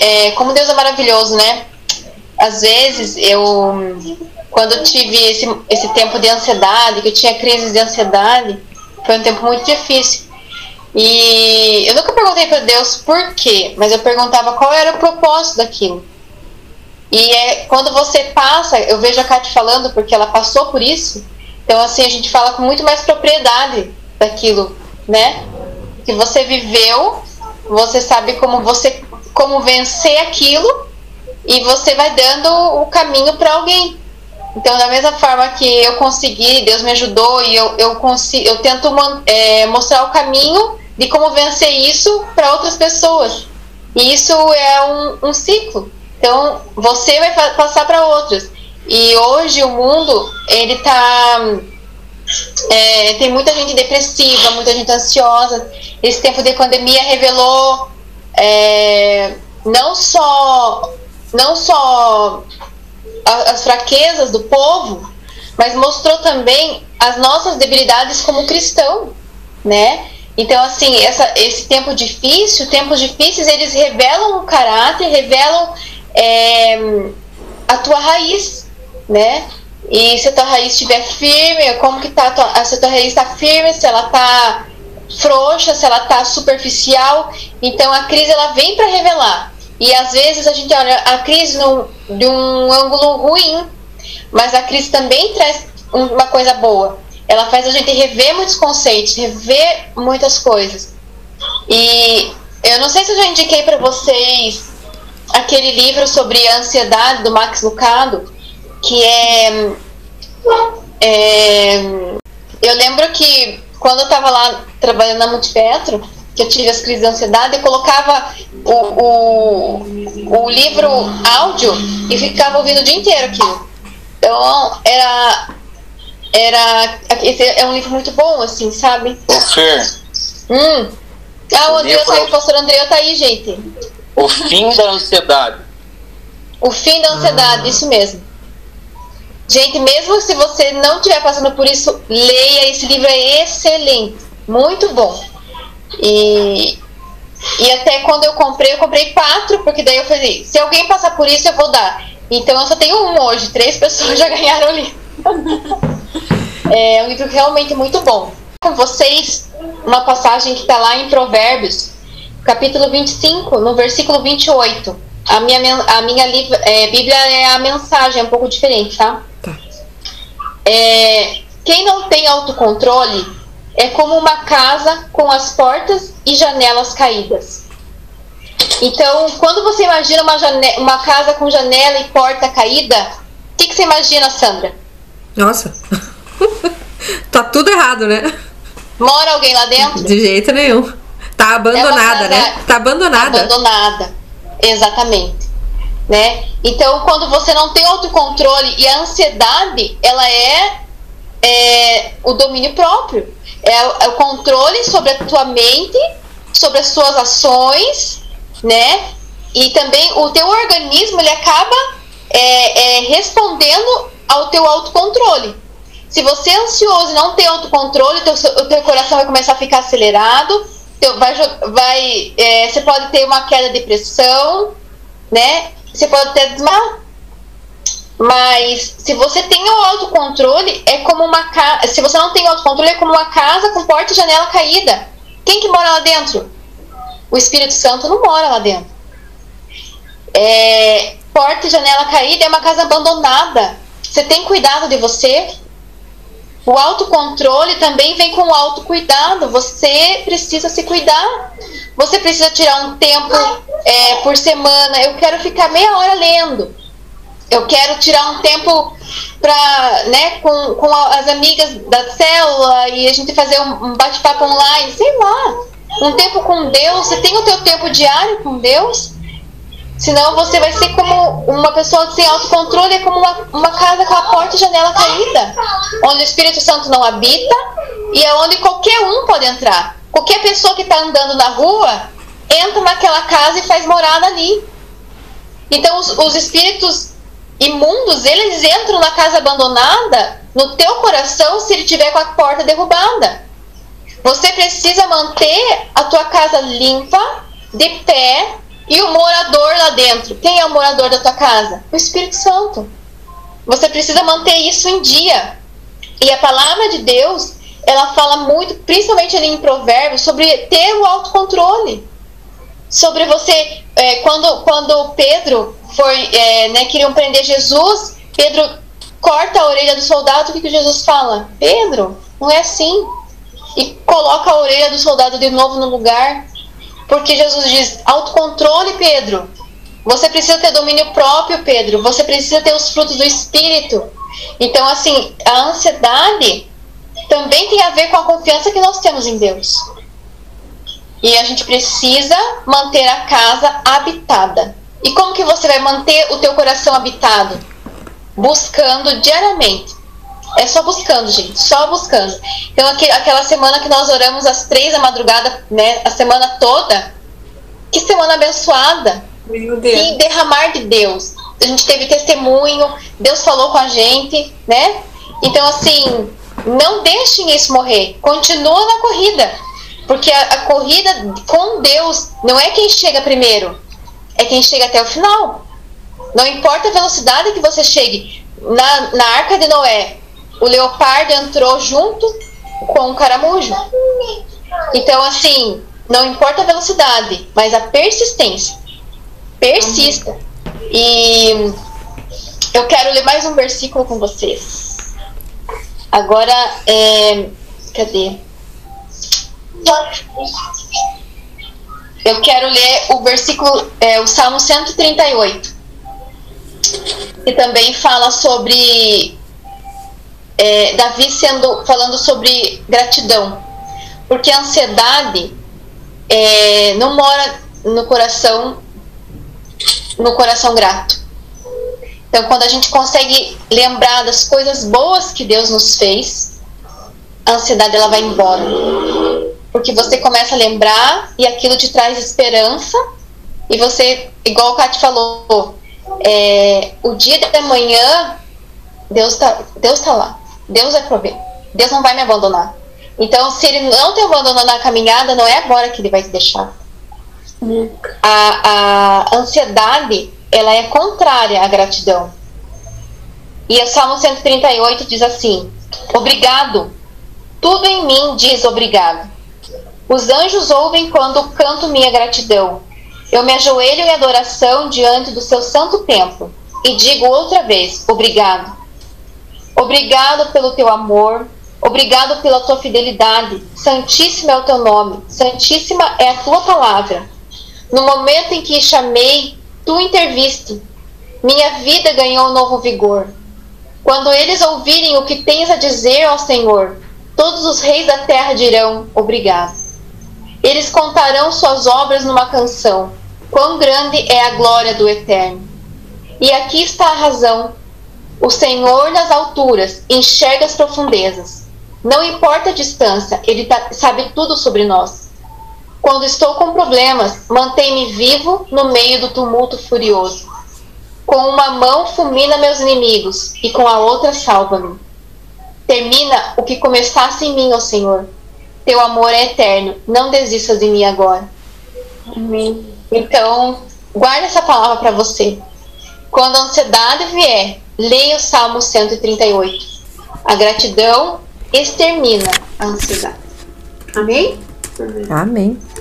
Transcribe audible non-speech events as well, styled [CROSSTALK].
é, como Deus é maravilhoso, né? Às vezes eu, quando eu tive esse, esse tempo de ansiedade, que eu tinha crises de ansiedade, foi um tempo muito difícil. E eu nunca perguntei para Deus por quê, mas eu perguntava qual era o propósito daquilo. E é quando você passa, eu vejo a Kate falando, porque ela passou por isso, então assim, a gente fala com muito mais propriedade daquilo, né? Que você viveu, você sabe como você como vencer aquilo e você vai dando o caminho para alguém. Então, da mesma forma que eu consegui, Deus me ajudou e eu, eu, consigo, eu tento é, mostrar o caminho de como vencer isso para outras pessoas. E isso é um, um ciclo. Então, você vai passar para outras. E hoje o mundo, ele tá. É, tem muita gente depressiva, muita gente ansiosa. Esse tempo de pandemia revelou é, não só não só as fraquezas do povo, mas mostrou também as nossas debilidades como cristão, né? Então, assim, essa, esse tempo difícil, tempos difíceis, eles revelam o caráter, revelam é, a tua raiz, né? E se a tua raiz estiver firme, como que tá a tua, se a tua raiz está firme, se ela está frouxa, se ela está superficial. Então, a crise, ela vem para revelar. E às vezes a gente olha a crise num, de um ângulo ruim, mas a crise também traz uma coisa boa ela faz a gente rever muitos conceitos, rever muitas coisas. E eu não sei se eu já indiquei para vocês aquele livro sobre ansiedade do Max Lucado, que é, é eu lembro que quando eu estava lá trabalhando na Multipetro, que eu tive as crises de ansiedade, eu colocava o, o, o livro áudio e ficava ouvindo o dia inteiro aquilo. Então, era era. Esse é um livro muito bom, assim, sabe? Ô, Fer. Hum. Ah, o, o André livro... tá aí, o pastor André tá aí, gente. O fim da ansiedade. O fim da ansiedade, ah. isso mesmo. Gente, mesmo se você não estiver passando por isso, leia. Esse livro é excelente. Muito bom. E, e até quando eu comprei, eu comprei quatro, porque daí eu falei, se alguém passar por isso, eu vou dar. Então eu só tenho um hoje, três [LAUGHS] pessoas já ganharam o livro. [LAUGHS] É um livro realmente muito bom. Com vocês, uma passagem que está lá em Provérbios, capítulo 25, no versículo 28. A minha, a minha é, Bíblia é a mensagem, é um pouco diferente, tá? Tá. É, quem não tem autocontrole é como uma casa com as portas e janelas caídas. Então, quando você imagina uma, uma casa com janela e porta caída, o que, que você imagina, Sandra? Nossa. [LAUGHS] tá tudo errado, né? Mora alguém lá dentro? De jeito nenhum. Tá abandonada, é né? Tá abandonada. Abandonada. Exatamente. Né? Então, quando você não tem autocontrole e a ansiedade, ela é, é o domínio próprio. É, é, o controle sobre a tua mente, sobre as suas ações, né? E também o teu organismo, ele acaba é, é respondendo ao teu autocontrole. Se você é ansioso e não tem autocontrole, teu, o teu coração vai começar a ficar acelerado, teu, vai, vai, é, você pode ter uma queda de pressão, né? Você pode ter desmaiar. Mas se você tem o autocontrole, é como uma casa. Se você não tem autocontrole, é como uma casa com porta e janela caída. Quem que mora lá dentro? O Espírito Santo não mora lá dentro. É, porta e janela caída é uma casa abandonada. Você tem cuidado de você? O autocontrole também vem com o autocuidado. Você precisa se cuidar. Você precisa tirar um tempo é, por semana. Eu quero ficar meia hora lendo. Eu quero tirar um tempo para, né, com, com as amigas da célula e a gente fazer um bate-papo online, sei lá. Um tempo com Deus. Você tem o teu tempo diário com Deus? Senão você vai ser como uma pessoa sem autocontrole, é como uma, uma casa com a porta e janela caída, onde o Espírito Santo não habita e é onde qualquer um pode entrar. Qualquer pessoa que está andando na rua entra naquela casa e faz morada ali. Então os, os espíritos imundos, eles entram na casa abandonada no teu coração se ele tiver com a porta derrubada. Você precisa manter a tua casa limpa, de pé, E o morador lá dentro, quem é o morador da tua casa? O Espírito Santo. Você precisa manter isso em dia. E a palavra de Deus, ela fala muito, principalmente ali em Provérbios, sobre ter o autocontrole. Sobre você, é, quando, quando Pedro foi, é, né, queriam prender Jesus, Pedro corta a orelha do soldado, o que, que Jesus fala? Pedro, não é assim. E coloca a orelha do soldado de novo no lugar. Porque Jesus diz: autocontrole, Pedro. Você precisa ter domínio próprio, Pedro. Você precisa ter os frutos do Espírito. Então, assim, a ansiedade também tem a ver com a confiança que nós temos em Deus. E a gente precisa manter a casa habitada. E como que você vai manter o teu coração habitado? Buscando diariamente. É só buscando, gente. Só buscando. Então, aquela semana que nós oramos às três da madrugada, né? A semana toda. Que semana abençoada. Meu Deus. Que derramar de Deus. A gente teve testemunho. Deus falou com a gente, né? Então, assim, não deixem isso morrer. Continua na corrida. Porque a, a corrida com Deus não é quem chega primeiro. É quem chega até o final. Não importa a velocidade que você chegue. Na, na arca de Noé, o leopardo entrou junto com o caramujo. Então, assim, não importa a velocidade, mas a persistência. Persista. E eu quero ler mais um versículo com vocês. Agora, é, cadê? Eu quero ler o versículo, é, o Salmo 138, que também fala sobre é, Davi sendo falando sobre gratidão, porque a ansiedade é, não mora no coração no coração grato. Então, quando a gente consegue lembrar das coisas boas que Deus nos fez, a ansiedade ela vai embora, porque você começa a lembrar e aquilo te traz esperança e você, igual o Kat falou, é, o dia da manhã Deus está Deus tá lá. Deus vai prover. Deus não vai me abandonar. Então, se ele não te abandonou na caminhada, não é agora que ele vai te deixar. A, a ansiedade, ela é contrária à gratidão. E o Salmo 138 diz assim: Obrigado. Tudo em mim diz obrigado. Os anjos ouvem quando canto minha gratidão. Eu me ajoelho em adoração diante do seu santo templo e digo outra vez: Obrigado. Obrigado pelo teu amor, obrigado pela tua fidelidade. Santíssimo é o teu nome, santíssima é a tua palavra. No momento em que chamei, tu interviste. Minha vida ganhou novo vigor. Quando eles ouvirem o que tens a dizer ao Senhor, todos os reis da terra dirão obrigado. Eles contarão suas obras numa canção. Quão grande é a glória do Eterno. E aqui está a razão o Senhor nas alturas enxerga as profundezas. Não importa a distância, Ele tá, sabe tudo sobre nós. Quando estou com problemas, mantém-me vivo no meio do tumulto furioso. Com uma mão fulmina meus inimigos e com a outra salva-me. Termina o que começasse em mim, ó Senhor. Teu amor é eterno, não desistas de mim agora. Amém. Então, guarda essa palavra para você. Quando a ansiedade vier, Leia o Salmo 138. A gratidão extermina a ansiedade. Amém? Amém.